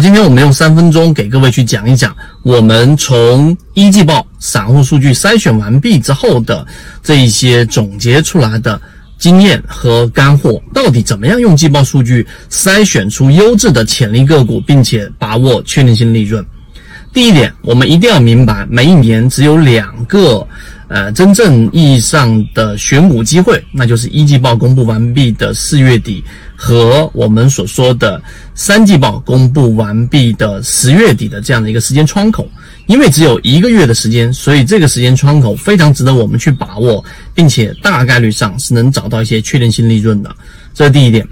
今天我们用三分钟给各位去讲一讲，我们从一季报散户数据筛选完毕之后的这一些总结出来的经验和干货，到底怎么样用季报数据筛选出优质的潜力个股，并且把握确定性利润。第一点，我们一定要明白，每一年只有两个。呃，真正意义上的选股机会，那就是一季报公布完毕的四月底和我们所说的三季报公布完毕的十月底的这样的一个时间窗口。因为只有一个月的时间，所以这个时间窗口非常值得我们去把握，并且大概率上是能找到一些确定性利润的。这是第一点。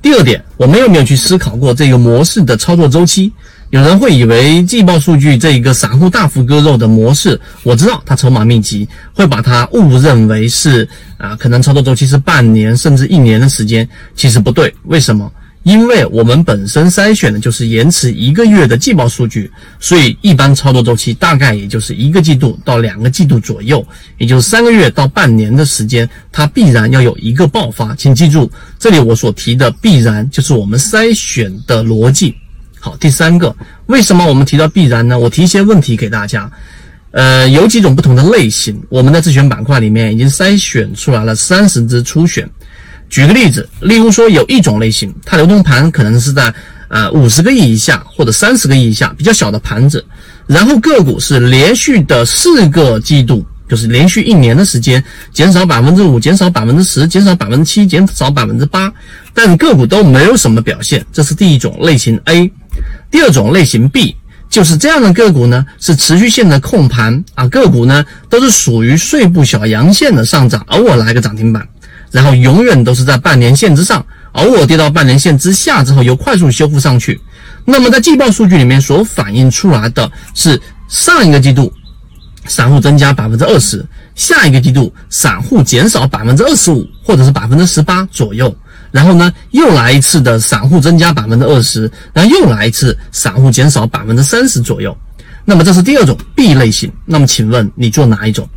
第二点，我们有没有去思考过这个模式的操作周期？有人会以为季报数据这一个散户大幅割肉的模式，我知道它筹码密集，会把它误认为是啊，可能操作周期是半年甚至一年的时间，其实不对。为什么？因为我们本身筛选的就是延迟一个月的季报数据，所以一般操作周期大概也就是一个季度到两个季度左右，也就是三个月到半年的时间，它必然要有一个爆发。请记住，这里我所提的必然就是我们筛选的逻辑。好，第三个，为什么我们提到必然呢？我提一些问题给大家，呃，有几种不同的类型，我们在自选板块里面已经筛选出来了三十只初选。举个例子，例如说有一种类型，它流动盘可能是在呃五十个亿以下或者三十个亿以下，比较小的盘子，然后个股是连续的四个季度。就是连续一年的时间减少百分之五，减少百分之十，减少百分之七，减少百分之八，但个股都没有什么表现，这是第一种类型 A。第二种类型 B 就是这样的个股呢，是持续性的控盘啊，个股呢都是属于碎步小阳线的上涨，偶尔来个涨停板，然后永远都是在半年线之上，偶尔跌到半年线之下之后又快速修复上去。那么在季报数据里面所反映出来的是上一个季度。散户增加百分之二十，下一个季度散户减少百分之二十五，或者是百分之十八左右。然后呢，又来一次的散户增加百分之二十，然后又来一次散户减少百分之三十左右。那么这是第二种 B 类型。那么请问你做哪一种？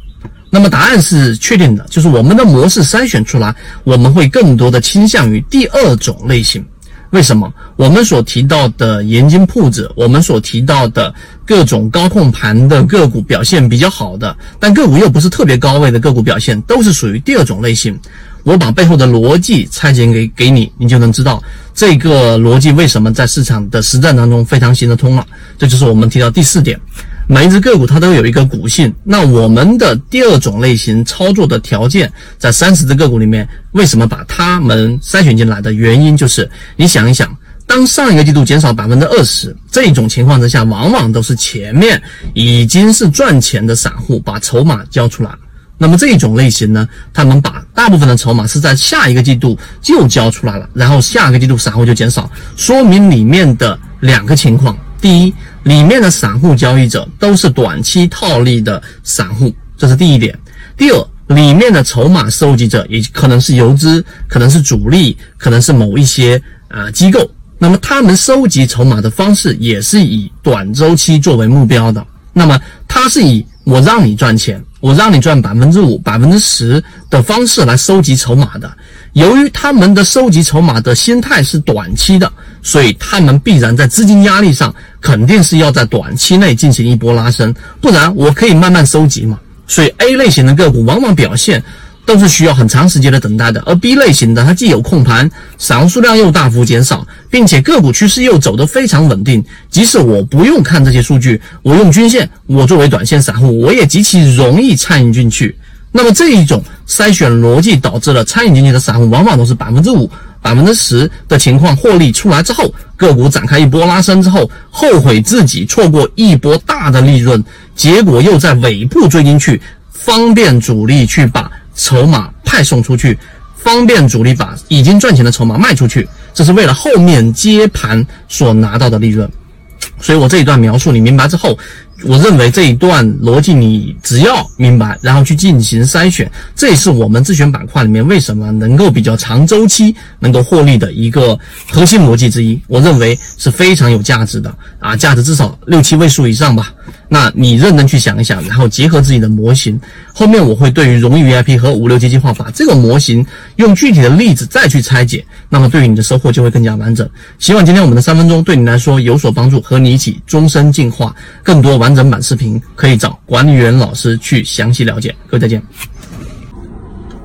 那么答案是确定的，就是我们的模式筛选出来，我们会更多的倾向于第二种类型。为什么我们所提到的盐津铺子，我们所提到的各种高控盘的个股表现比较好的，但个股又不是特别高位的个股表现，都是属于第二种类型。我把背后的逻辑拆解给给你，你就能知道这个逻辑为什么在市场的实战当中非常行得通了。这就是我们提到第四点。每一只个股它都有一个股性，那我们的第二种类型操作的条件，在三十只个股里面，为什么把它们筛选进来的原因，就是你想一想，当上一个季度减少百分之二十这种情况之下，往往都是前面已经是赚钱的散户把筹码交出来了。那么这种类型呢，他们把大部分的筹码是在下一个季度就交出来了，然后下个季度散户就减少，说明里面的两个情况，第一。里面的散户交易者都是短期套利的散户，这是第一点。第二，里面的筹码收集者也可能是游资，可能是主力，可能是某一些啊机构。那么他们收集筹码的方式也是以短周期作为目标的。那么他是以我让你赚钱，我让你赚百分之五、百分之十的方式来收集筹码的。由于他们的收集筹码的心态是短期的，所以他们必然在资金压力上肯定是要在短期内进行一波拉升，不然我可以慢慢收集嘛。所以 A 类型的个股往往表现都是需要很长时间的等待的，而 B 类型的它既有控盘，散户数量又大幅减少，并且个股趋势又走得非常稳定，即使我不用看这些数据，我用均线，我作为短线散户，我也极其容易参与进去。那么这一种筛选逻辑导致了餐饮经济的散户往往都是百分之五、百分之十的情况获利出来之后，个股展开一波拉升之后，后悔自己错过一波大的利润，结果又在尾部追进去，方便主力去把筹码派送出去，方便主力把已经赚钱的筹码卖出去，这是为了后面接盘所拿到的利润。所以我这一段描述你明白之后。我认为这一段逻辑你只要明白，然后去进行筛选，这也是我们自选板块里面为什么能够比较长周期能够获利的一个核心逻辑之一。我认为是非常有价值的啊，价值至少六七位数以上吧。那你认真去想一想，然后结合自己的模型，后面我会对于荣誉 VIP 和五六阶计划把这个模型用具体的例子再去拆解，那么对于你的收获就会更加完整。希望今天我们的三分钟对你来说有所帮助，和你一起终身进化。更多完整版视频可以找管理员老师去详细了解。各位再见。